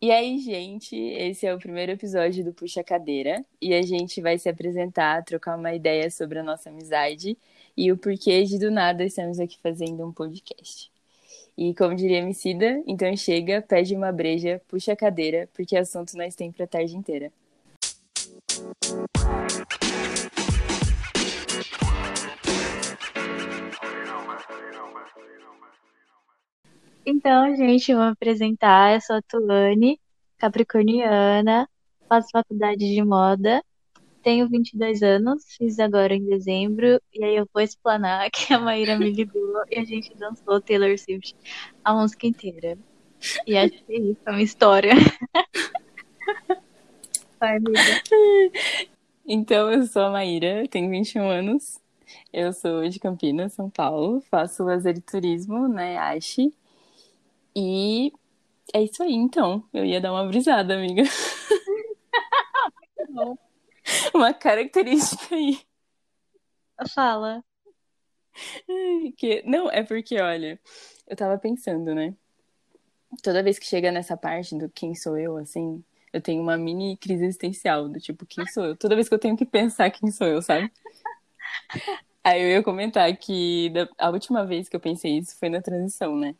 E aí, gente, esse é o primeiro episódio do Puxa Cadeira e a gente vai se apresentar, trocar uma ideia sobre a nossa amizade e o porquê de do nada estamos aqui fazendo um podcast. E como diria Emicida, então chega, pede uma breja, puxa a cadeira, porque assunto nós tem pra tarde inteira. Então, gente, eu vou me apresentar. Eu sou a Tulane, capricorniana, faço faculdade de moda, tenho 22 anos, fiz agora em dezembro, e aí eu vou explanar que a Maíra me ligou e a gente dançou Taylor Swift a música inteira. E acho que é isso, a minha história. Vai, amiga. Então, eu sou a Maíra, tenho 21 anos, eu sou de Campinas, São Paulo, faço lazer e turismo na EASH, e é isso aí, então. Eu ia dar uma brisada, amiga. Uma característica aí. Fala. Que... Não, é porque, olha, eu tava pensando, né? Toda vez que chega nessa parte do quem sou eu, assim, eu tenho uma mini crise existencial, do tipo, quem sou eu? Toda vez que eu tenho que pensar quem sou eu, sabe? Aí eu ia comentar que a última vez que eu pensei isso foi na transição, né?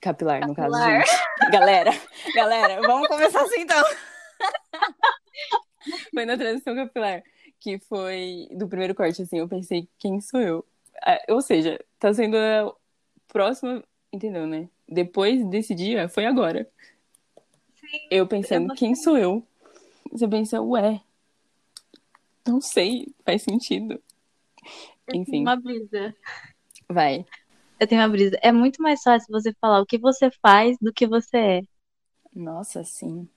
Capilar, no caso, Capilar. gente. Galera, galera, vamos começar assim então. foi na transição capilar, que foi do primeiro corte, assim, eu pensei, quem sou eu? Ah, Ou seja, tá sendo a próxima, entendeu, né? Depois desse dia, foi agora. Sim, Eu pensando, eu quem sou eu? Você pensa, ué, não sei, faz sentido. Enfim, Uma brisa. vai. Eu tenho uma brisa. É muito mais fácil você falar o que você faz do que você é. Nossa, sim.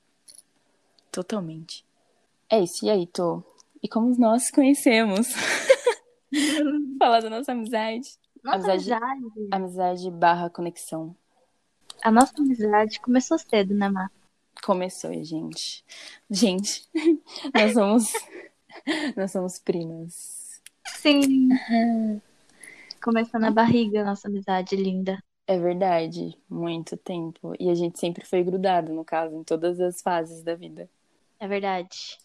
Totalmente. É isso, e aí, Tô? E como nós conhecemos? Falar da nossa amizade. Nossa Amizade- amizade. Amizade barra conexão. A nossa amizade começou cedo, né, Má? Começou, gente. Gente, nós somos. nós somos primas. Sim. Começou na barriga a nossa amizade linda. É verdade, muito tempo. E a gente sempre foi grudado, no caso, em todas as fases da vida. É verdade.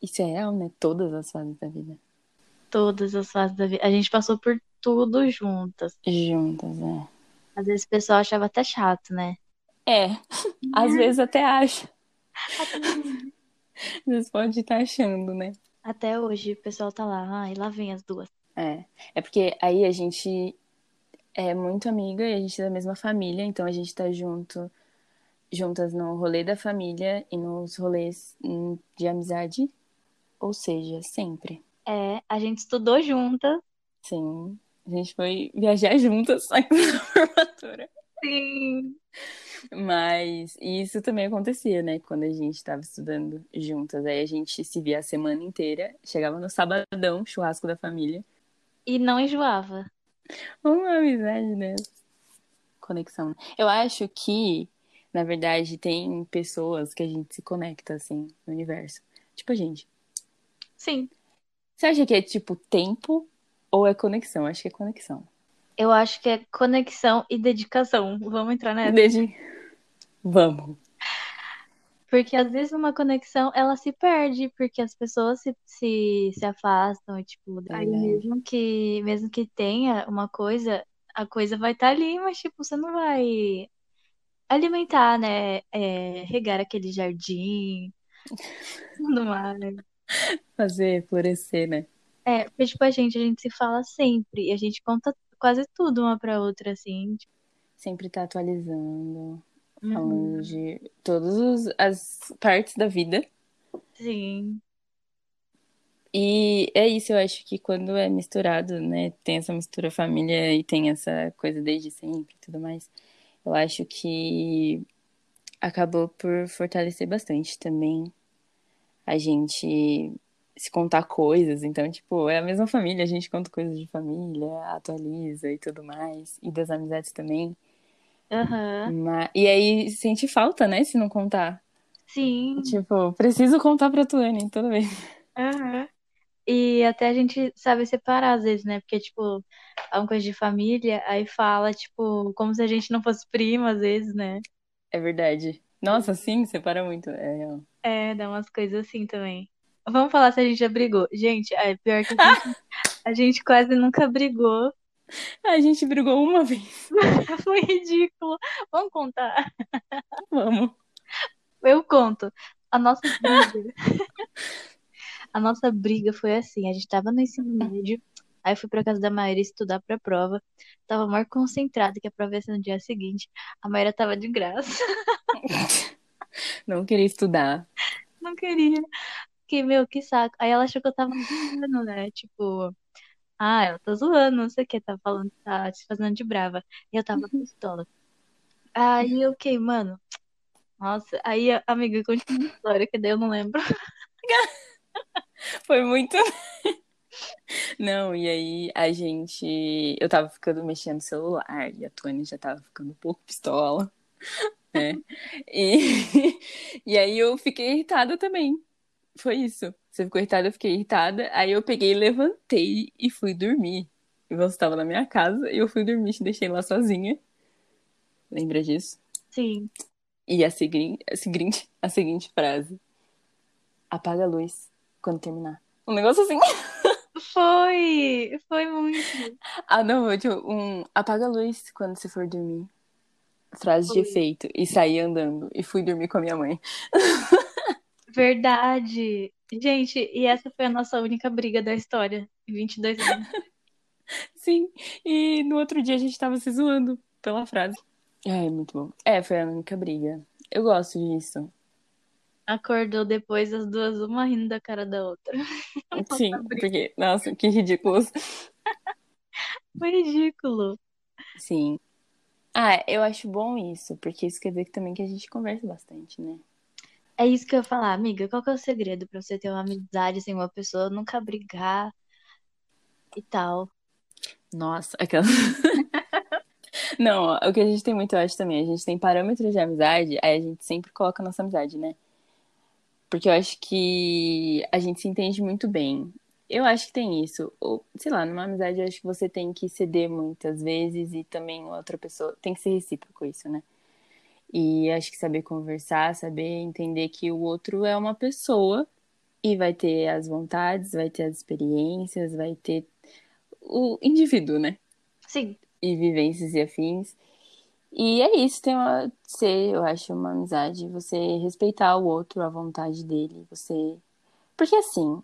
Isso é real, né? Todas as fases da vida. Todas as fases da vida. A gente passou por tudo juntas. Juntas, é. Às vezes o pessoal achava até chato, né? É, às vezes até acha. Às vezes pode estar achando, né? Até hoje o pessoal tá lá. Ai, lá vem as duas. É. É porque aí a gente é muito amiga e a gente é da mesma família, então a gente tá junto, juntas no rolê da família e nos rolês hum, de amizade. Ou seja, sempre. É, a gente estudou juntas. Sim. A gente foi viajar juntas na formatura. Sim. Mas isso também acontecia, né? Quando a gente estava estudando juntas. Aí a gente se via a semana inteira. Chegava no sabadão, churrasco da família. E não enjoava. Uma amizade dessa. Conexão. né? Eu acho que, na verdade, tem pessoas que a gente se conecta, assim, no universo. Tipo a gente. Sim. Você acha que é tipo tempo ou é conexão? Acho que é conexão. Eu acho que é conexão e dedicação. Vamos entrar nessa. Vamos. Porque às vezes uma conexão ela se perde, porque as pessoas se, se, se afastam, tipo, aí Verdade. mesmo que mesmo que tenha uma coisa, a coisa vai estar ali, mas tipo, você não vai alimentar, né? É, regar aquele jardim, tudo mais. Fazer florescer, né? É, porque tipo, a gente, a gente se fala sempre, e a gente conta quase tudo uma pra outra, assim. tipo, Sempre tá atualizando. Uhum. Falando de todas as partes da vida. Sim, E é isso, eu acho que quando é misturado, né? Tem essa mistura família e tem essa coisa desde sempre e tudo mais. Eu acho que acabou por fortalecer bastante também a gente se contar coisas. Então, tipo, é a mesma família, a gente conta coisas de família, atualiza e tudo mais. E das amizades também. Mas... E aí sente falta, né? Se não contar. sim. Tipo, preciso contar pra Tuane toda vez. Aham. E até a gente sabe separar às vezes, né? Porque, tipo, é uma coisa de família, aí fala, tipo, como se a gente não fosse prima, às vezes, né? É verdade. Nossa, sim, separa muito. É. É, dá umas coisas assim também. Vamos falar se a gente já brigou. Gente, é pior que a gente, a gente quase nunca brigou. A gente brigou uma vez. Foi ridículo. Vamos contar. Vamos. Eu conto. A nossa briga. A nossa briga foi assim: a gente tava no ensino médio, aí eu fui pra casa da Maíra estudar pra prova. Tava mais concentrada que a prova ia ser no dia seguinte. A Maíra tava de graça. Não queria estudar. Não queria. Que, meu, que saco. Aí ela achou que eu tava zoando, né? Tipo, ah, ela tá zoando, não sei o que, tá falando, tá se fazendo de brava. E eu tava pistola. Aí eu, ok, mano. Nossa, aí, amiga, continua a história, que daí eu não lembro. Foi muito. Não, e aí a gente. Eu tava ficando mexendo no celular e a Tony já tava ficando um pouco pistola, né? E, e aí eu fiquei irritada também. Foi isso. Você ficou irritada, eu fiquei irritada. Aí eu peguei, levantei e fui dormir. E você estava na minha casa e eu fui dormir, te deixei lá sozinha. Lembra disso? Sim. E a seguinte, a seguinte, a seguinte frase: Apaga a luz quando terminar. Um negócio assim. Foi! Foi muito. Ah, não, tipo, um apaga a luz quando você for dormir. Frase Foi. de efeito. E saí andando. E fui dormir com a minha mãe. Verdade. Gente, e essa foi a nossa única briga da história. em 22 anos. Sim. E no outro dia a gente tava se zoando pela frase. É, muito bom. É, foi a única briga. Eu gosto disso. Acordou depois as duas, uma rindo da cara da outra. Sim, porque, nossa, que ridículos. Foi ridículo. Sim. Ah, eu acho bom isso, porque isso quer dizer que também que a gente conversa bastante, né? É isso que eu ia falar, amiga. Qual que é o segredo pra você ter uma amizade sem uma pessoa, nunca brigar e tal? Nossa, aquela. Não, o que a gente tem muito, eu acho também, a gente tem parâmetros de amizade, aí a gente sempre coloca a nossa amizade, né? Porque eu acho que a gente se entende muito bem. Eu acho que tem isso. Ou, sei lá, numa amizade eu acho que você tem que ceder muitas vezes e também outra pessoa. Tem que ser recíproco isso, né? E acho que saber conversar, saber entender que o outro é uma pessoa e vai ter as vontades, vai ter as experiências, vai ter o indivíduo, né? Sim. E vivências e afins. E é isso, tem uma, ser, eu acho, uma amizade, você respeitar o outro, a vontade dele, você. Porque assim,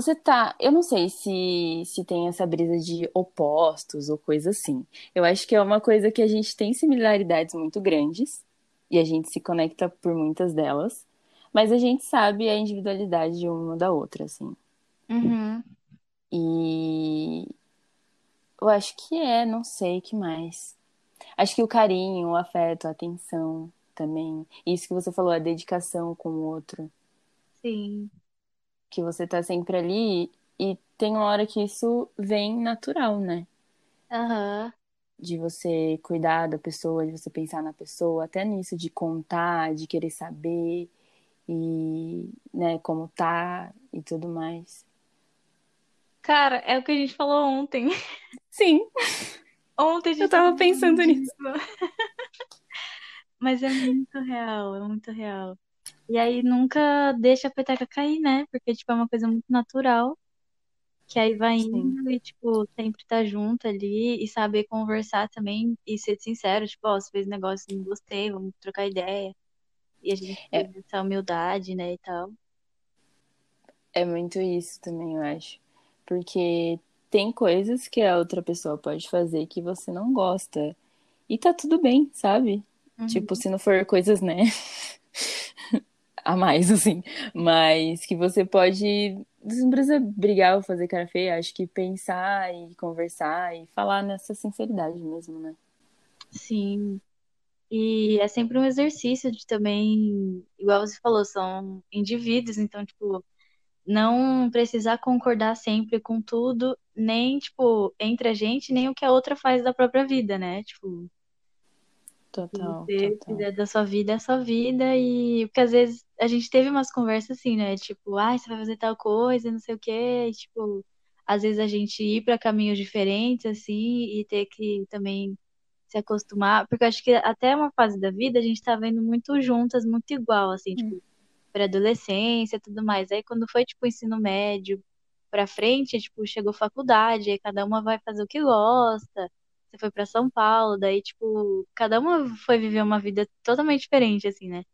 você tá. Eu não sei se, se tem essa brisa de opostos ou coisa assim. Eu acho que é uma coisa que a gente tem similaridades muito grandes e a gente se conecta por muitas delas, mas a gente sabe a individualidade de uma da outra, assim. Uhum. E eu acho que é, não sei o que mais. Acho que o carinho, o afeto, a atenção também. Isso que você falou, a dedicação com o outro. Sim. Que você tá sempre ali e tem uma hora que isso vem natural, né? Aham. De você cuidar da pessoa, de você pensar na pessoa, até nisso de contar, de querer saber e, né, como tá e tudo mais. Cara, é o que a gente falou ontem. Sim, Ontem a gente eu tava pensando nisso. Mas é muito real, é muito real. E aí nunca deixa a peteca cair, né? Porque, tipo, é uma coisa muito natural. Que aí vai Sim. indo e, tipo, sempre tá junto ali e saber conversar também e ser sincero, tipo, ó, você fez um negócio, não gostei, vamos trocar ideia. E a gente É. tem essa humildade, né, e tal. É muito isso também, eu acho. Porque tem coisas que a outra pessoa pode fazer que você não gosta. E tá tudo bem, sabe? Uhum. Tipo, se não for coisas, né? a mais, assim. Mas que você pode. Você não precisa brigar ou fazer cara feia. Acho que pensar e conversar e falar nessa sinceridade mesmo, né? Sim. E é sempre um exercício de também, igual você falou, são indivíduos, então, tipo, não precisar concordar sempre com tudo, nem, tipo, entre a gente, nem o que a outra faz da própria vida, né? Tipo, Total, Você total. fizer da sua vida é a sua vida e porque às vezes a gente teve umas conversas assim, né? Tipo, ah, você vai fazer tal coisa, não sei o quê, e, tipo, às vezes a gente ir para caminhos diferentes assim e ter que também se acostumar, porque eu acho que até uma fase da vida a gente tá vendo muito juntas, muito igual assim, tipo, pré-adolescência e tudo mais. Aí quando foi tipo ensino médio pra frente, tipo, chegou faculdade, aí cada uma vai fazer o que gosta. Você foi pra São Paulo, daí, tipo, cada uma foi viver uma vida totalmente diferente, assim, né?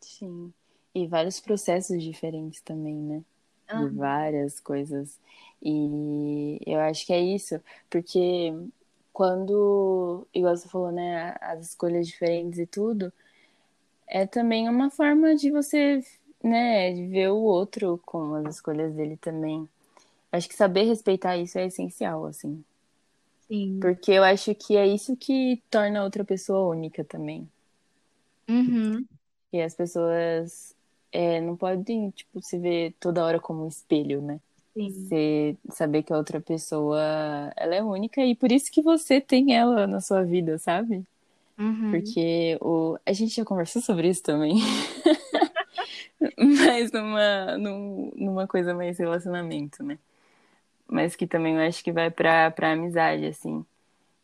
Sim. E vários processos diferentes também, né? De Aham. várias coisas. E eu acho que é isso, porque quando, igual você falou, né, as escolhas diferentes e tudo, é também uma forma de você, né, de ver o outro com as escolhas dele também. Acho que saber respeitar isso é essencial, assim. Sim. Porque eu acho que é isso que torna a outra pessoa única também. Uhum. E as pessoas é, não podem, tipo, se ver toda hora como um espelho, né? Sim. Você saber que a outra pessoa, ela é única e por isso que você tem ela na sua vida, sabe? Uhum. Porque o... a gente já conversou sobre isso também. Mas numa, num- numa coisa mais relacionamento, né? Mas que também eu acho que vai pra, pra amizade, assim.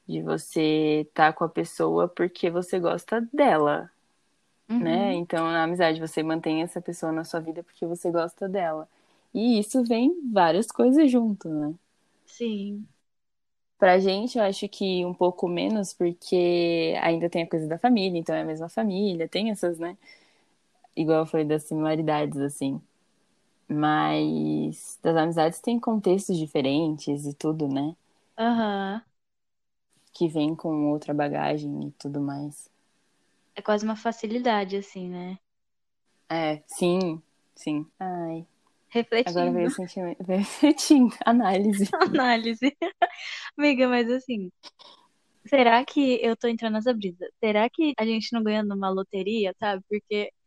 De você estar com a pessoa porque você gosta dela, Uhum. né? Então, na amizade, você mantém essa pessoa na sua vida porque você gosta dela. E isso vem várias coisas junto, né? Sim. Pra gente, eu acho que um pouco menos, porque ainda tem a coisa da família, então é a mesma família, tem essas, né? Igual eu falei das similaridades, assim. Mas das amizades tem contextos diferentes e tudo, né? Aham. Que vem com outra bagagem e tudo mais. É quase uma facilidade, assim, né? É, sim, sim. Ai, Refletindo. agora veio o sentimento. Refletindo, análise. Análise. Amiga, mas assim, será que eu tô entrando nessa brisa? Será que a gente não ganha numa loteria, sabe? Porque Uhum.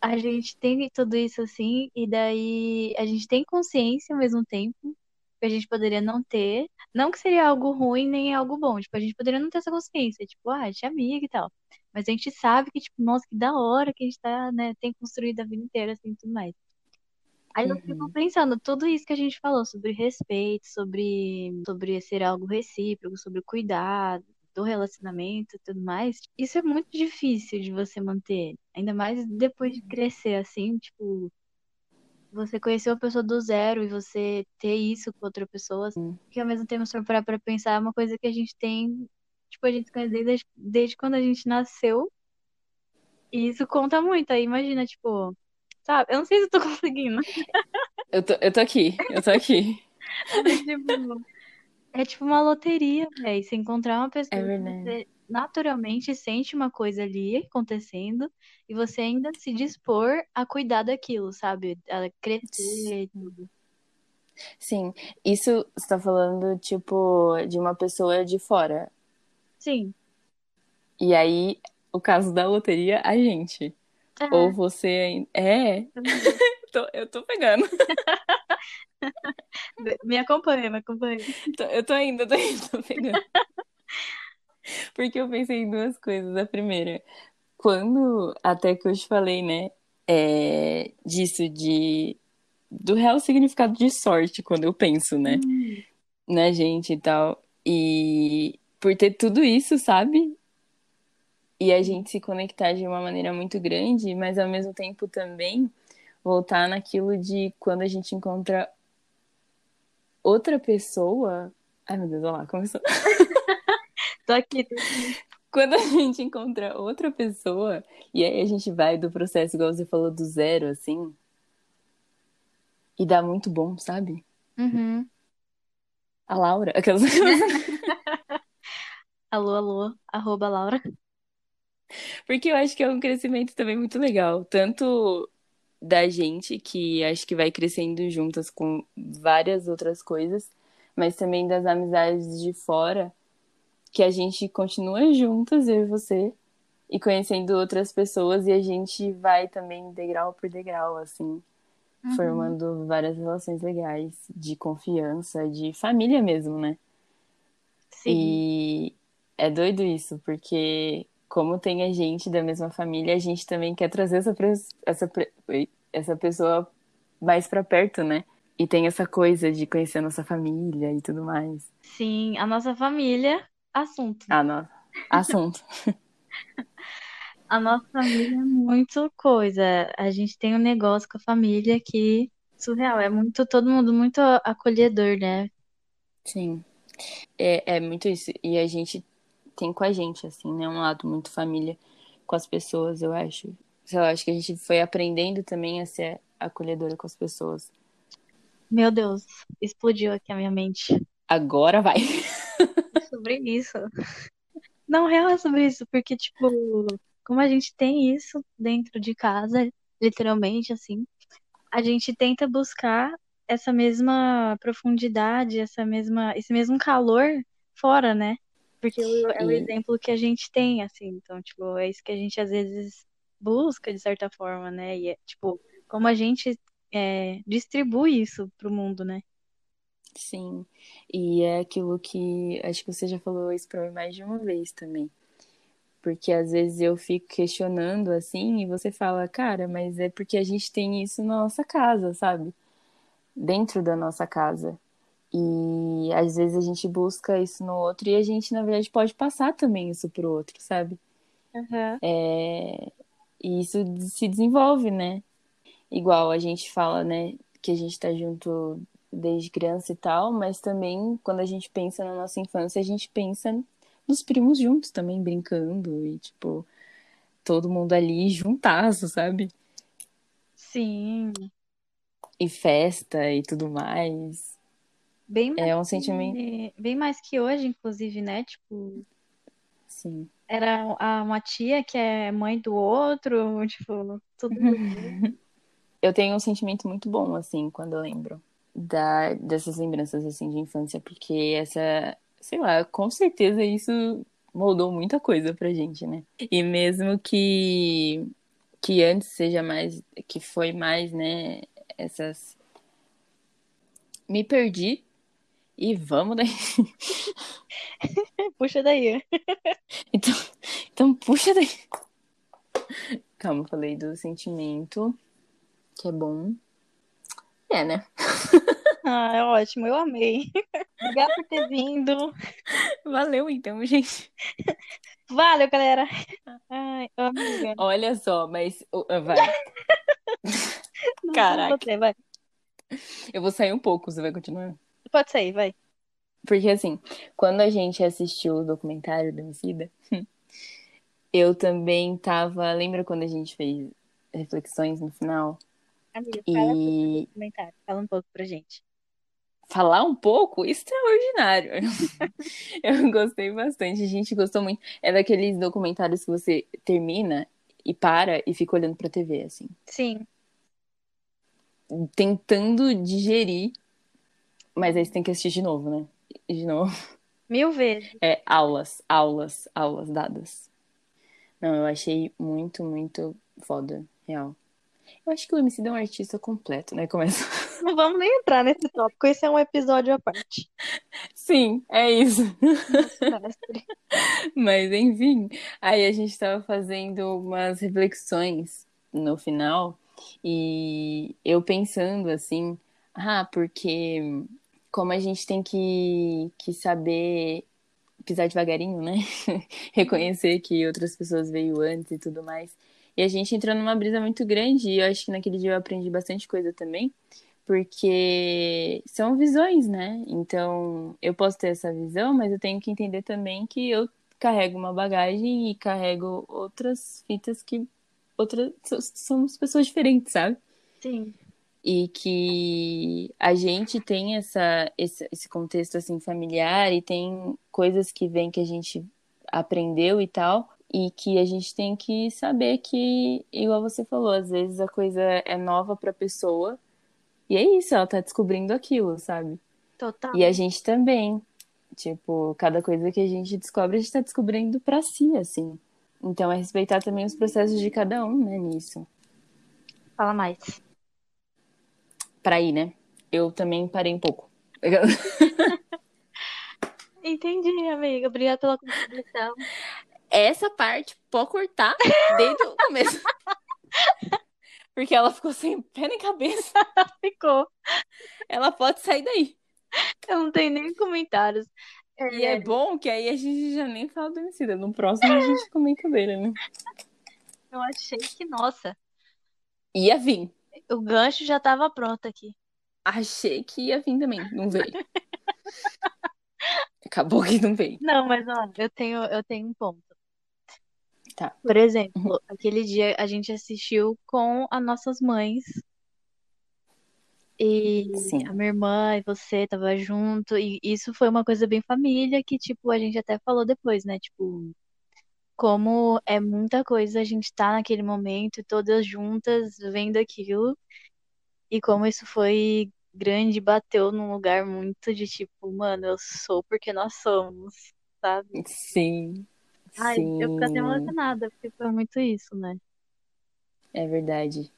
A gente tem tudo isso assim, e daí a gente tem consciência ao mesmo tempo que a gente poderia não ter. Não que seria algo ruim nem algo bom. Tipo, a gente poderia não ter essa consciência. Tipo, ah, a gente é amiga e tal. Mas a gente sabe que, tipo, nossa, que da hora que a gente tá, né, tem construído a vida inteira, assim, e tudo mais. Aí eu fico Uhum. pensando, tudo isso que a gente falou sobre respeito, sobre, sobre ser algo recíproco, sobre cuidar do relacionamento e tudo mais, isso é muito difícil de você manter. Ainda mais depois de crescer, assim, tipo, você conhecer uma pessoa do zero e você ter isso com outra pessoa, Hum. que ao mesmo tempo, se for parar pra pensar, é uma coisa que a gente tem, tipo, a gente conhece desde, desde quando a gente nasceu, e isso conta muito. Aí imagina, tipo, sabe? Eu não sei se eu tô conseguindo. Eu tô, eu tô aqui, eu tô aqui. Tipo, é tipo uma loteria, velho. Você encontrar uma pessoa É que verdade. você naturalmente sente uma coisa ali acontecendo e você ainda se dispor a cuidar daquilo, sabe? A crescer e tudo. Sim, isso você tá falando, tipo, de uma pessoa de fora. Sim. E aí, o caso da loteria, a gente. É. Ou você ainda. É, tô- eu tô pegando. Me acompanha, me acompanha. Eu tô indo, tô indo, tô pegando. Porque eu pensei em duas coisas. A primeira, quando, até que eu te falei, né, é, disso de. Do real significado de sorte, quando eu penso, né, Hum, na gente e tal. E por ter tudo isso, sabe? E a gente se conectar de uma maneira muito grande, mas ao mesmo tempo também voltar naquilo de quando a gente encontra outra pessoa. Ai, meu Deus, olha lá, começou. tô aqui. Quando a gente encontra outra pessoa, e aí a gente vai do processo, igual você falou, do zero, assim, e dá muito bom, sabe? Uhum. A Laura, aquelas. Alô, alô, arroba Laura. Porque eu acho que é um crescimento também muito legal. Tanto da gente, que acho que vai crescendo juntas com várias outras coisas, mas também das amizades de fora, que a gente continua juntas, eu e você, e conhecendo outras pessoas, e a gente vai também degrau por degrau, assim, Uhum. formando várias relações legais, de confiança, de família mesmo, né? Sim. E é doido isso, porque como tem a gente da mesma família, a gente também quer trazer essa, essa, essa pessoa mais para perto, né? E tem essa coisa de conhecer a nossa família e tudo mais. Sim, a nossa família, assunto. Ah, nossa. Assunto. a nossa família é muito coisa. A gente tem um negócio com a família que surreal. É muito, todo mundo muito acolhedor, né? Sim. É, é muito isso. E a gente tem com a gente, assim, né? Um lado muito família com as pessoas, eu acho. Eu acho que a gente foi aprendendo também a ser acolhedora com as pessoas. Meu Deus, explodiu aqui a minha mente. Agora vai. É sobre isso. Não, real é sobre isso, porque, tipo, como a gente tem isso dentro de casa, literalmente, assim, a gente tenta buscar essa mesma profundidade, essa mesma, esse mesmo calor fora, né? Porque é o exemplo que a gente tem, assim. Então, tipo, é isso que a gente às vezes busca, de certa forma, né? E é, tipo, como a gente é, distribui isso pro mundo, né? Sim. E é aquilo que acho que você já falou isso pra mim mais de uma vez também. Porque às vezes eu fico questionando assim e você fala, cara, mas é porque a gente tem isso na nossa casa, sabe? Dentro da nossa casa. E às vezes a gente busca isso no outro e a gente, na verdade, pode passar também isso pro outro, sabe? Uhum. É... E isso se desenvolve, né? Igual a gente fala, né, que a gente tá junto desde criança e tal, mas também quando a gente pensa na nossa infância, a gente pensa nos primos juntos também, brincando e, tipo, todo mundo ali juntasso, sabe? Sim. E festa e tudo mais. Bem é um que, sentimento. Bem mais que hoje, inclusive, né? Tipo. Sim. Era uma tia que é mãe do outro, tipo, tudo. eu tenho um sentimento muito bom, assim, quando eu lembro da, dessas lembranças, assim, de infância, porque essa, sei lá, com certeza isso moldou muita coisa pra gente, né? E mesmo que, que antes seja mais, que foi mais, né, essas... Me perdi e vamos daí. puxa daí. Então, então puxa daí. Calma, falei do sentimento que é bom. É, né? Ah, é ótimo, eu amei. Obrigada por ter vindo. Valeu, então, gente. Valeu, galera. Ai, amiga. Olha só, mas. Vai. Caraca. Você, vai. Eu vou sair um pouco, você vai continuar? Pode sair, vai. Porque assim, quando a gente assistiu o documentário do Emicida, eu também tava. Lembra quando a gente fez reflexões no final? Amiga, fala e... documentário. Fala um pouco pra gente. Falar um pouco? Extraordinário. eu gostei bastante, a gente gostou muito. É daqueles documentários que você termina e para e fica olhando pra TV, assim. Sim. Tentando digerir, mas aí você tem que assistir de novo, né? De novo. Mil vezes. É, aulas, aulas, aulas dadas. Não, eu achei muito, muito foda, real. Eu acho que o MC é um artista completo, né? Começa. Não vamos nem entrar nesse tópico, esse é um episódio à parte. Sim, é isso. Mas enfim, aí a gente estava fazendo umas reflexões no final e eu pensando assim, ah, porque como a gente tem que, que saber pisar devagarinho, né? Reconhecer que outras pessoas veio antes e tudo mais. E a gente entrou numa brisa muito grande e eu acho que naquele dia eu aprendi bastante coisa também, porque são visões, né? Então, eu posso ter essa visão, mas eu tenho que entender também que eu carrego uma bagagem e carrego outras fitas que outras somos pessoas diferentes, sabe? Sim. E que a gente tem essa, esse, esse contexto assim familiar e tem coisas que vem que a gente aprendeu e tal, e que a gente tem que saber que, igual você falou, às vezes a coisa é nova para a pessoa e é isso, ela tá descobrindo aquilo, sabe? Total. E a gente também. Tipo, cada coisa que a gente descobre, a gente tá descobrindo para si, assim. Então é respeitar também os processos de cada um, né, nisso. Fala mais. Para ir, né? Eu também parei um pouco. Entendi, amiga. Obrigada pela contribuição. essa parte pode cortar desde o começo. Porque ela ficou sem pé nem cabeça. Ficou. Ela pode sair daí. Eu não tenho nem comentários. E é bom que aí a gente já nem fala do Emicida. No próximo a gente comenta dele, né? Eu achei que, nossa, Ia vir. O gancho já tava pronto aqui. Achei que ia vir também. Não veio. Acabou que não veio. Não, mas ó, eu tenho, eu tenho um ponto. Tá. Por exemplo, aquele dia a gente assistiu com as nossas mães. E Sim. a minha irmã e você tava junto. E isso foi uma coisa bem família que, tipo, a gente até falou depois, né? Tipo, como é muita coisa a gente tá naquele momento, todas juntas, vendo aquilo. E como isso foi grande, bateu num lugar muito de tipo, mano, eu sou porque nós somos, sabe? Sim. Ai, Sim. eu fico até emocionada, porque foi muito isso, né? É verdade.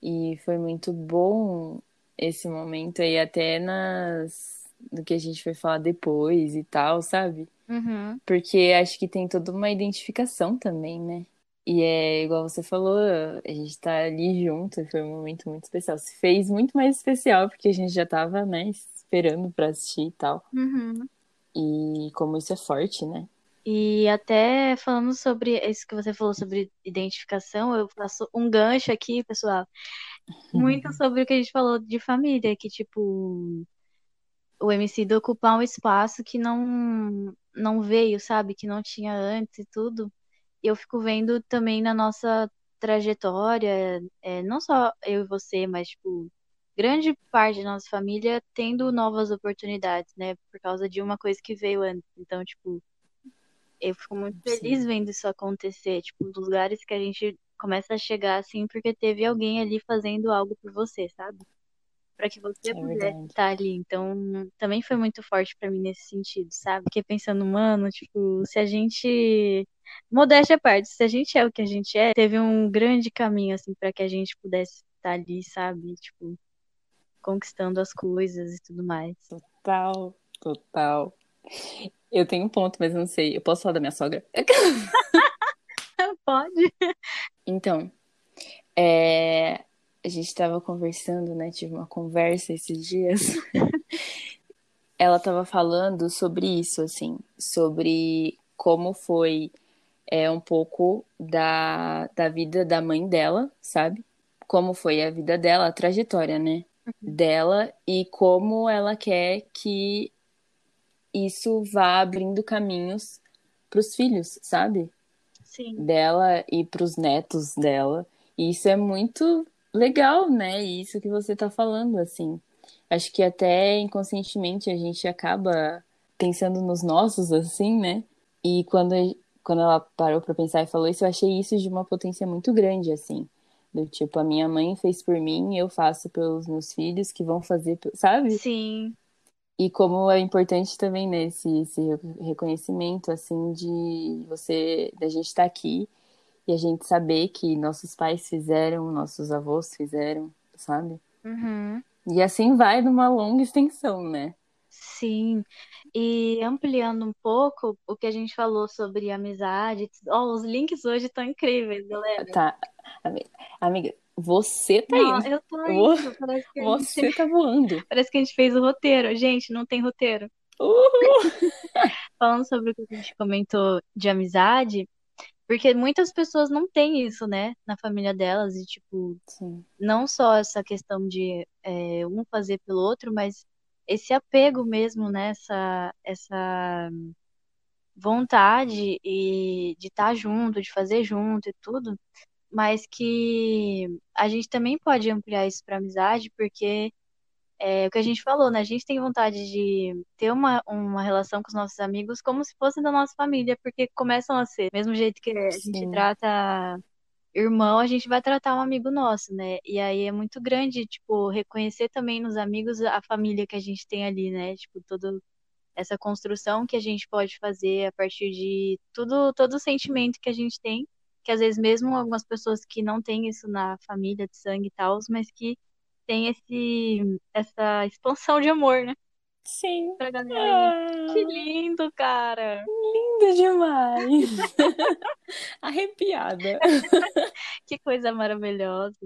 E foi muito bom esse momento aí, até nas do que a gente vai falar depois e tal, sabe? Uhum. Porque acho que tem toda uma identificação também, né? E é igual você falou, a gente tá ali junto, foi um momento muito especial. Se fez muito mais especial, porque a gente já tava, né, esperando pra assistir e tal. Uhum. E como isso é forte, né? E até falando sobre isso que você falou sobre identificação, eu faço um gancho aqui, pessoal. Muito sobre o que a gente falou de família, que tipo o MC do ocupar um espaço que não não veio, sabe? Que não tinha antes e tudo. E eu fico vendo também na nossa trajetória, é, não só eu e você, mas tipo grande parte da nossa família tendo novas oportunidades, né? Por causa de uma coisa que veio antes. Então, tipo, eu fico muito Sim. feliz vendo isso acontecer, tipo, dos lugares que a gente começa a chegar assim, porque teve alguém ali fazendo algo por você, sabe? Pra que você É pudesse estar ali. Então, também foi muito forte pra mim nesse sentido, sabe? Fiquei pensando, mano, tipo, se a gente. Modéstia à parte, se a gente é o que a gente é, teve um grande caminho, assim, pra que a gente pudesse estar ali, sabe? Tipo, conquistando as coisas e tudo mais. Total, total. Eu tenho um ponto, mas não sei. Eu posso falar da minha sogra? Pode? Então, é, a gente estava conversando, né? Tive uma conversa esses dias. Ela estava falando sobre isso, assim, sobre como foi é, um pouco da, da vida da mãe dela, sabe? Como foi a vida dela, a trajetória, né? Dela e como ela quer que isso vá abrindo caminhos para os filhos, sabe? Sim. dela e para os netos dela. E isso é muito legal, né? Isso que você tá falando, assim. Acho que até inconscientemente a gente acaba pensando nos nossos, assim, né? E quando, quando ela parou para pensar e falou isso, eu achei isso de uma potência muito grande, assim. Do tipo, a minha mãe fez por mim, eu faço pelos meus filhos, que vão fazer, sabe? Sim. E como é importante também né, esse reconhecimento, assim, de você, da gente estar aqui e a gente saber que nossos pais fizeram, nossos avós fizeram, sabe? Uhum. E assim vai numa longa extensão, né? Sim. E ampliando um pouco o que a gente falou sobre amizade. Ó, os links hoje estão incríveis, galera. Tá, amiga, você tá Não, indo. eu tô indo. Parece que, Você gente, tá voando. parece que a gente fez o roteiro. Gente, não tem roteiro. Falando sobre o que a gente comentou de amizade, porque muitas pessoas não têm isso, né, na família delas. E, tipo, Sim, não só essa questão de é, um fazer pelo outro, mas esse apego mesmo, né? Essa, essa vontade e de estar junto, de fazer junto e tudo, mas que a gente também pode ampliar isso para amizade, porque é o que a gente falou, né? A gente tem vontade de ter uma, uma relação com os nossos amigos como se fosse da nossa família, porque começam a ser. Mesmo jeito que a gente Sim. trata irmão, a gente vai tratar um amigo nosso, né? E aí é muito grande, tipo, reconhecer também nos amigos a família que a gente tem ali, né? Tipo, todo essa construção que a gente pode fazer a partir de tudo, todo o sentimento que a gente tem, que às vezes mesmo algumas pessoas que não têm isso na família de sangue e tal, mas que tem esse essa expansão de amor, né? Sim. pra galera aí. Que Ah, lindo, cara! lindo demais. Arrepiada. Que coisa maravilhosa.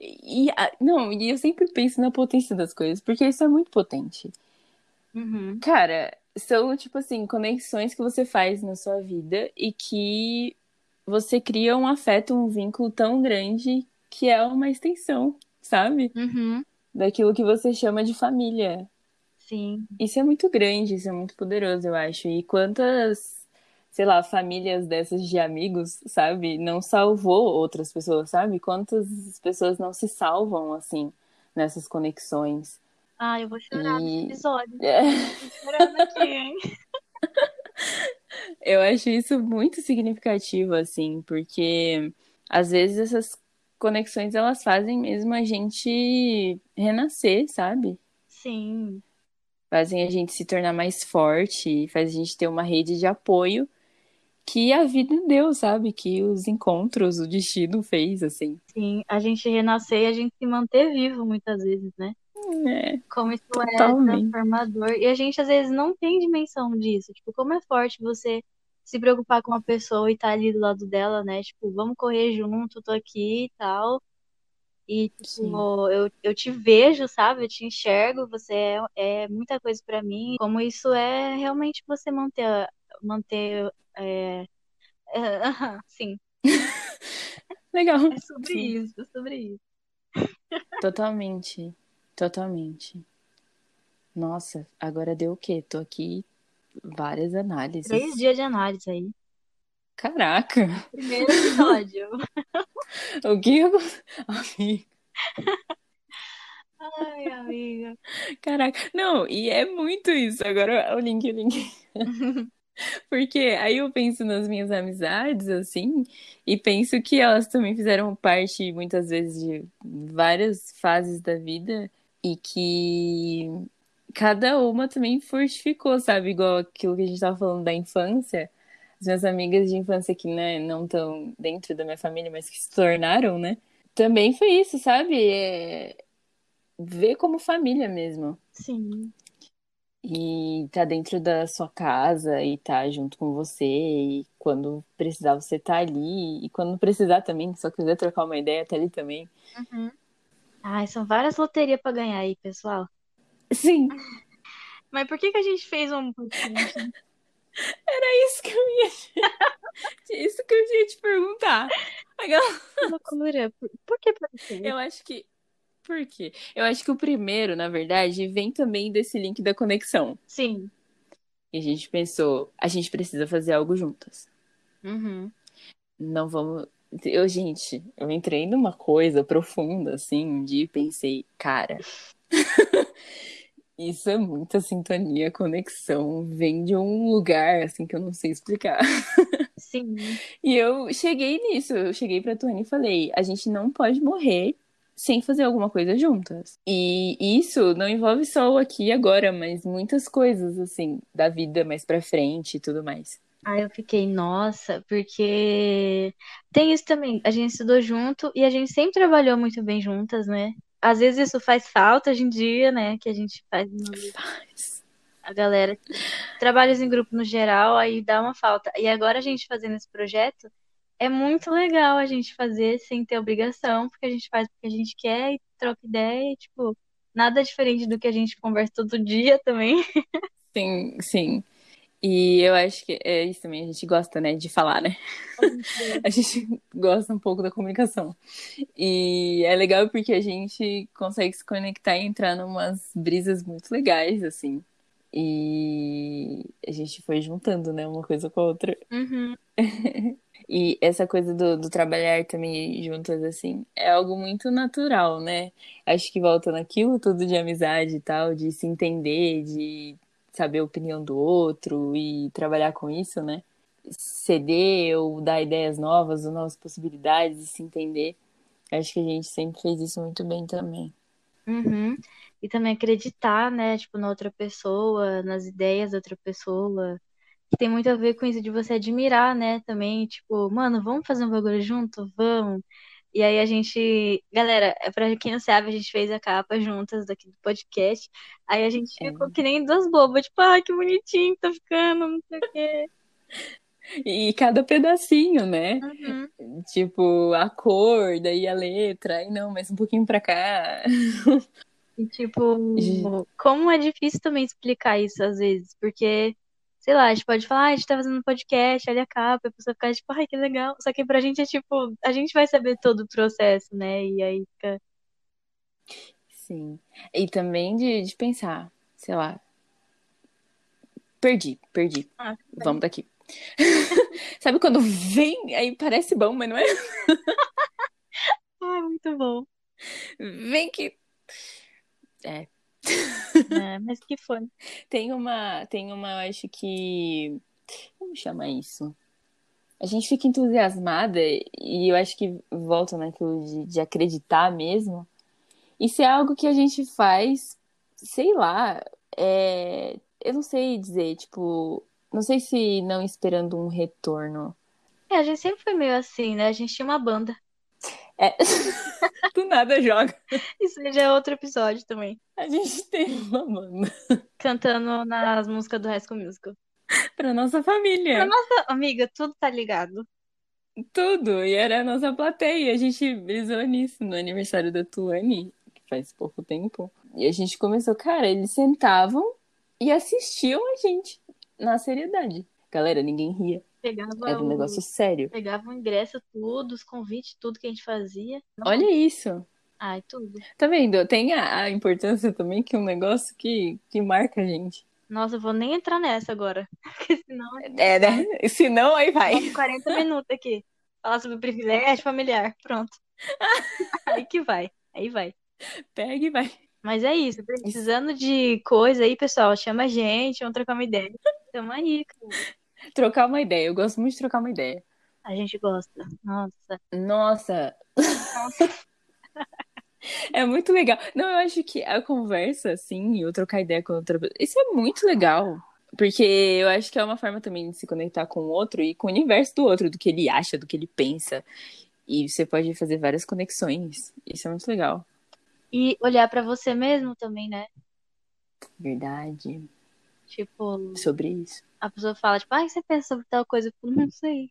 E, a- não, e eu sempre penso na potência das coisas, porque isso é muito potente. Uhum. Cara, são, tipo assim, conexões que você faz na sua vida e que você cria um afeto, um vínculo tão grande que é uma extensão, sabe? Uhum. Daquilo que você chama de família. Sim. Isso é muito grande, isso é muito poderoso, eu acho. E quantas, sei lá, famílias dessas de amigos, sabe, não salvou outras pessoas, sabe? Quantas pessoas não se salvam, assim, nessas conexões. Ah, eu vou chorar nesse E episódio. é, chorando aqui, hein? eu acho isso muito significativo, assim, porque às vezes essas conexões elas fazem mesmo a gente renascer, sabe? Sim. Fazem a gente se tornar mais forte, faz a gente ter uma rede de apoio que a vida deu, sabe? Que os encontros, o destino fez, assim. Sim, a gente renascer e a gente se manter vivo muitas vezes, né? É, Como isso é totalmente. transformador. E a gente às vezes não tem dimensão disso. Tipo, como é forte você se preocupar com uma pessoa e estar ali do lado dela, né? Tipo, vamos correr junto, tô aqui e tal. E, tipo, Sim. eu, eu te vejo, sabe? Eu te enxergo, você é, é muita coisa pra mim. Como isso é realmente você manter, a- manter, é, é, sim, Legal. é sobre Sim. isso, é sobre isso. Totalmente. Totalmente. Nossa, agora deu o quê? Tô aqui várias Três análises. dias de análise aí. Caraca, Primeiro episódio. o que eu... Amiga, Ai, amiga. Caraca, não, e é muito isso. Agora o link, o link. Porque aí eu penso nas minhas amizades, assim, e penso que elas também fizeram parte, muitas vezes, de várias fases da vida e que cada uma também fortificou, sabe? Igual aquilo que a gente tava falando da infância. As minhas amigas de infância que, né, não estão dentro da minha família, mas que se tornaram, né? Também foi isso, sabe? É ver como família mesmo. Sim. E tá dentro da sua casa e tá junto com você. E quando precisar, você tá ali. E quando precisar também, só quiser trocar uma ideia, tá ali também. Uhum. Ai, são várias loterias pra ganhar aí, pessoal. Sim, Mas por que que a gente fez um podcast? é isso que eu ia. Isso que eu ia te perguntar. Aquela- Que loucura. Por, por que podcast? Eu acho que. Por quê? Eu acho que o primeiro, na verdade, vem também desse link da conexão. Sim. E a gente pensou, a gente precisa fazer algo juntas. Uhum. Não vamos. Eu, gente, eu entrei numa coisa profunda, assim, um dia e pensei, cara, isso é muita sintonia, conexão, vem de um lugar, assim, que eu não sei explicar. Sim. E eu cheguei nisso, eu cheguei pra Tuane e falei, a gente não pode morrer sem fazer alguma coisa juntas. E isso não envolve só o aqui e agora, mas muitas coisas, assim, da vida mais pra frente e tudo mais. Aí eu fiquei, nossa, porque tem isso também. A gente estudou junto e a gente sempre trabalhou muito bem juntas, né? Às vezes isso faz falta hoje em dia, né? Que a gente faz uma Faz. a galera trabalhos em grupo no geral, aí dá uma falta. E agora a gente fazendo esse projeto, é muito legal a gente fazer sem ter obrigação, porque a gente faz porque a gente quer e troca ideia, e, tipo, nada diferente do que a gente conversa todo dia também. Sim, sim. E eu acho que é isso também, a gente gosta, né, de falar, né? A gente gosta um pouco da comunicação. E é legal porque a gente consegue se conectar e entrar numas brisas muito legais, assim. E a gente foi juntando, né, uma coisa com a outra. Uhum. E essa coisa do, do trabalhar também juntas, assim, é algo muito natural, né? Acho que volta naquilo tudo de amizade e tal, de se entender, de saber a opinião do outro e trabalhar com isso, né? Ceder ou dar ideias novas ou novas possibilidades e se entender. Acho que a gente sempre fez isso muito bem também. Uhum. E também acreditar, né, tipo, na outra pessoa, nas ideias da outra pessoa. Que tem muito a ver com isso de você admirar, né, também, tipo, mano, vamos fazer um bagulho junto? Vamos. E aí a gente. Galera, é pra quem não sabe, a gente fez a capa juntas daqui do podcast. Aí a gente É. ficou que nem duas bobas, tipo, ai, que bonitinho que tá ficando, não sei o quê. E cada pedacinho, né? Uhum. Tipo, a cor, daí a letra, aí não, mas um pouquinho pra cá. E, tipo, como é difícil também explicar isso às vezes, porque, sei lá, a gente pode falar, ah, a gente tá fazendo um podcast, olha a capa, a pessoa fica tipo, ai, que legal. Só que pra gente é tipo, a gente vai saber todo o processo, né? E aí fica. Sim. E também de, de pensar, sei lá. Perdi, perdi. Ah, Vamos daqui. Sabe quando vem, aí parece bom, mas não é? ai, muito bom. Vem que. É. É, mas que foi? Tem uma, tem uma, eu acho que. Como chama isso? A gente fica entusiasmada e eu acho que volta naquilo de, de acreditar mesmo. Isso é algo que a gente faz, sei lá, é, eu não sei dizer, tipo, não sei se não esperando um retorno. É, a gente sempre foi meio assim, né? A gente tinha uma banda. É, do nada joga. Isso já é outro episódio também. A gente tem uma banda Cantando nas músicas do High School Musical. pra nossa família. Pra nossa amiga, tudo tá ligado. Tudo, e era a nossa plateia. A gente brisou nisso no aniversário da Tuane, que faz pouco tempo. E a gente começou, cara, eles sentavam e assistiam a gente na seriedade. Galera, ninguém ria. Pegava Era um o- negócio sério. Pegava o ingresso, tudo, os convites, tudo que a gente fazia. Olha isso. Ai, tudo. Tá vendo? Tem a, a importância também que é um negócio que, que marca a gente. Nossa, eu vou nem entrar nessa agora. Porque senão É, né? Se não, aí vai. Vamos 40 minutos aqui. Falar sobre privilégio familiar. Pronto. Aí que vai. Aí vai. Pega e vai. Mas é isso. Precisando de coisa aí, pessoal, chama a gente, vamos trocar uma ideia. Tamo aí, cara. Trocar uma ideia. Eu gosto muito de trocar uma ideia. A gente gosta. Nossa. Nossa. É muito legal. Não, eu acho que a conversa, assim, e eu trocar ideia com outra pessoa, isso é muito legal. Porque eu acho que é uma forma também de se conectar com o outro e com o universo do outro, do que ele acha, do que ele pensa. E você pode fazer várias conexões. Isso é muito legal. E olhar pra você mesmo também, né? Verdade. Tipo, Sobre isso. a pessoa fala, tipo, ai, você pensa sobre tal coisa? Eu falo, não sei.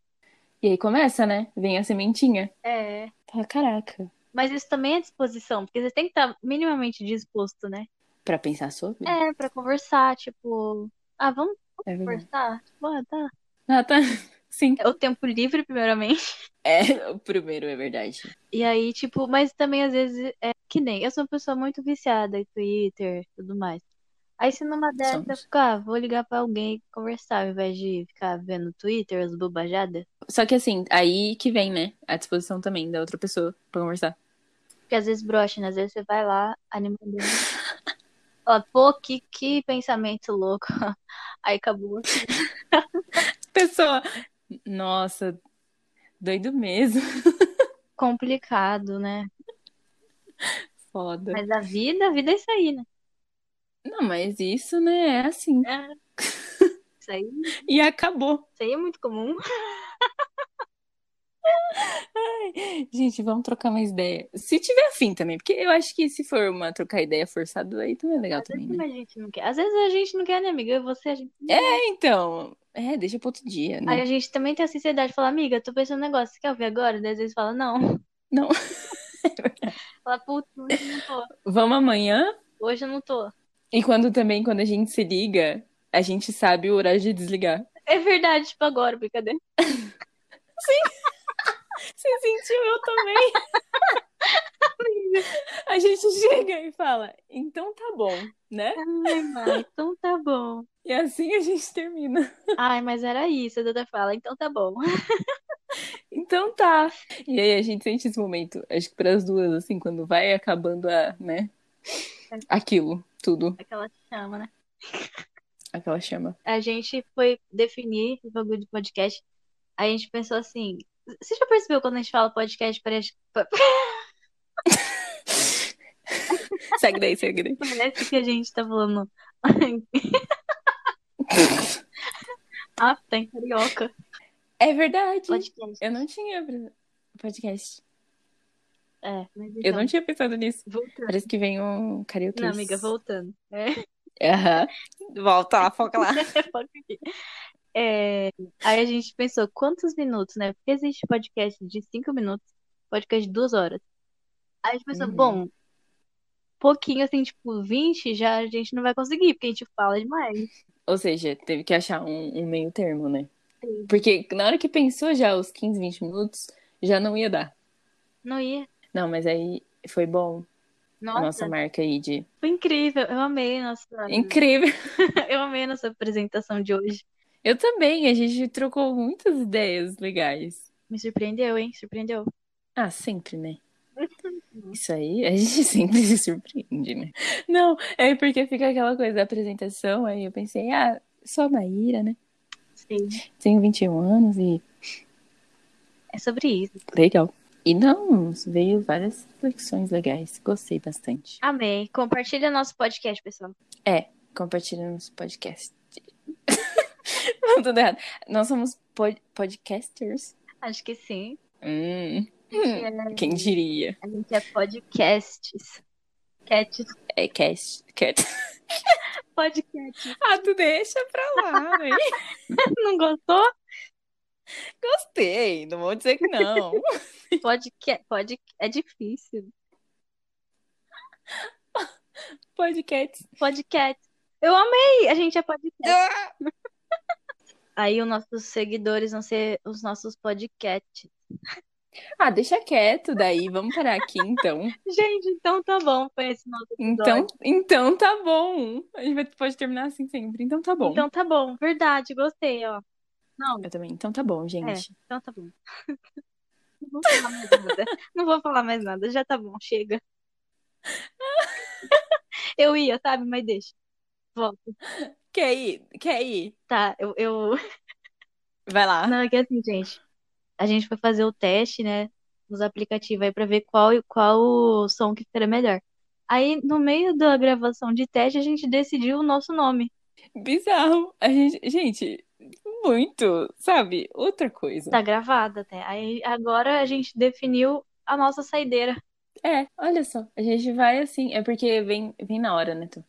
E aí começa, né? Vem a sementinha. É. Fala, caraca. Mas isso também é disposição, porque você tem que estar minimamente disposto, né? Pra pensar sobre? É, pra conversar, tipo, ah, vamos É verdade. conversar? Tipo, ah, tá. Ah, tá. Sim. É o tempo livre, primeiramente. É, o primeiro é verdade. E aí, tipo, mas também às vezes é que nem. Eu sou uma pessoa muito viciada em Twitter e tudo mais. Aí se numa dessa eu ficar, ah, vou ligar pra alguém e conversar, ao invés de ficar vendo Twitter, as bobajadas. Só que assim, aí que vem, né? A disposição também da outra pessoa pra conversar. Porque às vezes brocha, né? Às vezes você vai lá, animando. Fala, pô, que, que pensamento louco. Aí acabou. Pessoa, nossa, doido mesmo. Complicado, né? Foda. Mas a vida, a vida é isso aí, né? Não, mas isso, né, é assim. É. Isso aí, E acabou. isso aí é muito comum. Gente, vamos trocar mais ideia. Se tiver afim também, porque eu acho que se for uma trocar ideia forçada, aí também é legal Às também, vezes né? a gente não quer. Às vezes a gente não quer, né, amiga? Eu e você, a gente. É, então. É, deixa pro outro dia, Aí né? a gente também tem a sinceridade de falar, amiga, tô pensando um negócio, você quer ouvir agora? Daí às vezes fala, não. Não. Fala, putz, hoje eu não tô. Vamos amanhã. Hoje eu não tô. E quando também, quando a gente se liga, a gente sabe o horário de desligar. É verdade, tipo agora, brincadeira. Você sentiu, eu também. A gente chega e fala, então tá bom, né? Ai, mãe, então tá bom. E assim a gente termina. Ai, mas era isso, a Duda fala, então tá bom. Então tá. E aí a gente sente esse momento, acho que pras duas, assim, quando vai acabando a, né? Aquilo, tudo, Aquela chama, né? aquela chama. A gente foi definir o bagulho de podcast. A gente pensou assim. Você já percebeu quando a gente fala podcast, parece, Segue daí, segue daí. parece que a gente tá falando. ah, tá em carioca. É verdade. Podcast. Eu não tinha podcast. É, mas Eu então, não tinha pensado nisso. voltando. Parece que vem um karaokê. Não, amiga, voltando. É. Volta lá, foca lá. foca aqui. É, aí a gente pensou, quantos minutos, né? Porque existe podcast de cinco minutos, podcast de duas horas. Aí a gente pensou, Uhum. bom, pouquinho assim, tipo, 20 já a gente não vai conseguir, porque a gente fala demais. Ou seja, teve que achar um, um meio termo, né? Sim. Porque na hora que pensou já os 15, 20 minutos, já não ia dar. Não ia. Não, mas aí foi bom a Nossa, nossa marca aí de. foi incrível. Eu amei a nossa, Incrível! eu amei a nossa apresentação de hoje. Eu também, a gente trocou muitas ideias legais. Me surpreendeu, hein? Surpreendeu. Ah, sempre, né? Isso aí, a gente sempre se surpreende, né? Não, é porque fica aquela coisa da apresentação, aí eu pensei, ah, sou a Maíra, né? Sim. Tenho 21 anos e É sobre isso. legal. E não, veio várias reflexões legais, gostei bastante. Amei. Compartilha nosso podcast, pessoal. É, compartilha nosso podcast. Não, tudo errado. Nós somos pod- podcasters. Acho que sim. Hum, é, quem diria? a gente é podcasts. Cats. É cast. cat. Podcast. Ah, tu deixa pra lá, né? Não gostou? Gostei, não vou dizer que não. Podcast. Pod... É difícil. Podcast. Podcast. Eu amei! A gente é podcast. Ah! Aí os nossos seguidores vão ser os nossos podcasts. Ah, deixa quieto daí, vamos parar aqui então. Gente, então tá bom. Foi esse nosso Então, episódio. então tá bom. A gente vai- pode terminar assim sempre. Então tá bom. Então tá bom. Verdade, gostei, ó. Não, Eu também. Então tá bom, é, gente. então tá bom. Não vou falar mais nada. Não vou falar mais nada. Já tá bom, chega. Eu ia, sabe? Mas deixa. Volta. Quer ir? Quer ir? Tá, eu, eu... Vai lá. Não, é que assim, gente. A gente foi fazer o teste, né? Nos aplicativos aí pra ver qual, qual o som que ficaria melhor. Aí, no meio da gravação de teste, a gente decidiu o nosso nome. Bizarro. A gente, gente, muito, sabe? Outra coisa. Tá gravado até. Aí, agora a gente definiu a nossa saideira. É, olha só. A gente vai assim. É porque vem, vem na hora, né, Tu?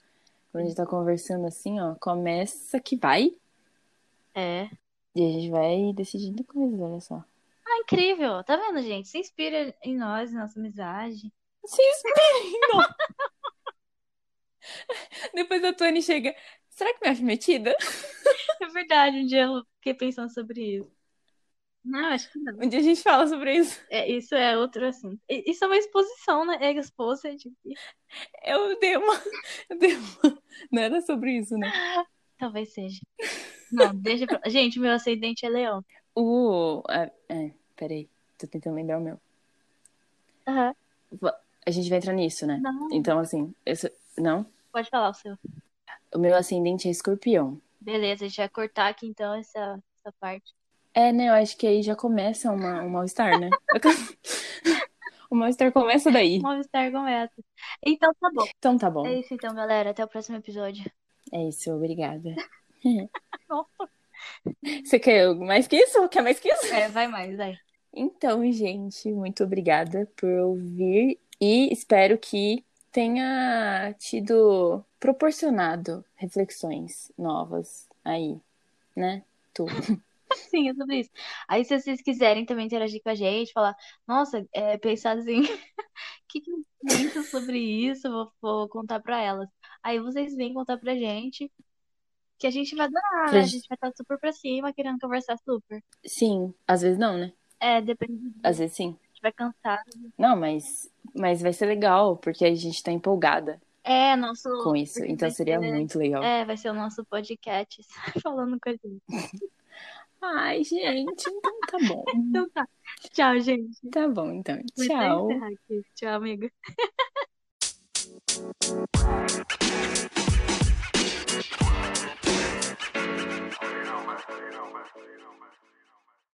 Quando a gente tá conversando assim, ó, começa que vai. É. E a gente vai decidindo coisas, olha só. Ah, incrível. Tá vendo, gente? Se inspira em nós, em nossa amizade. Se inspirem, Depois a Tony chega. Será que me acho metida? É verdade, um dia eu fiquei pensando sobre isso. Não, acho que não. Um dia a gente fala sobre isso. É, isso é outro assunto. Isso é uma exposição, né? É exposed. Eu dei uma. Eu dei uma. Não era sobre isso, né? Talvez seja. Não, deixa pra... Gente, meu ascendente é leão. O. a- É, peraí. Tô tentando lembrar o meu. Aham. A gente vai entrar nisso, né? Não, Então, assim, sou- não? pode falar o seu. O meu ascendente é escorpião. Beleza, vai cortar aqui então essa, essa parte. É, né? Eu acho que aí já começa uma, um mal-estar, né? o mal-estar começa daí. Movistar começa. Então tá bom. Então tá bom. É isso então, galera. Até o próximo episódio. É isso, obrigada. Nossa. Você quer mais que isso? Quer mais que isso? É, vai mais, vai. Então, gente, muito obrigada por ouvir e espero que tenha tido proporcionado reflexões novas aí, né? Tu. Sim, é sobre isso. Aí, se vocês quiserem também interagir com a gente, falar, nossa, é, pensar assim, o que que eu penso sobre isso? Vou, vou contar pra elas. Aí vocês vêm contar pra gente, que a gente vai adorar, né? Pra A gente- gente vai estar super pra cima, querendo conversar super. Sim, às vezes não, né? É, depende Às vezes sim. a gente vai cansar. Não, mas, mas vai ser legal, porque a gente tá empolgada é, nosso. Com isso. Então seria ser... muito legal. É, vai ser o nosso podcast falando com a gente. Ai, gente, então tá bom. então tá. Tchau, gente. Tá bom, então. Vou Tchau. Tchau, amiga.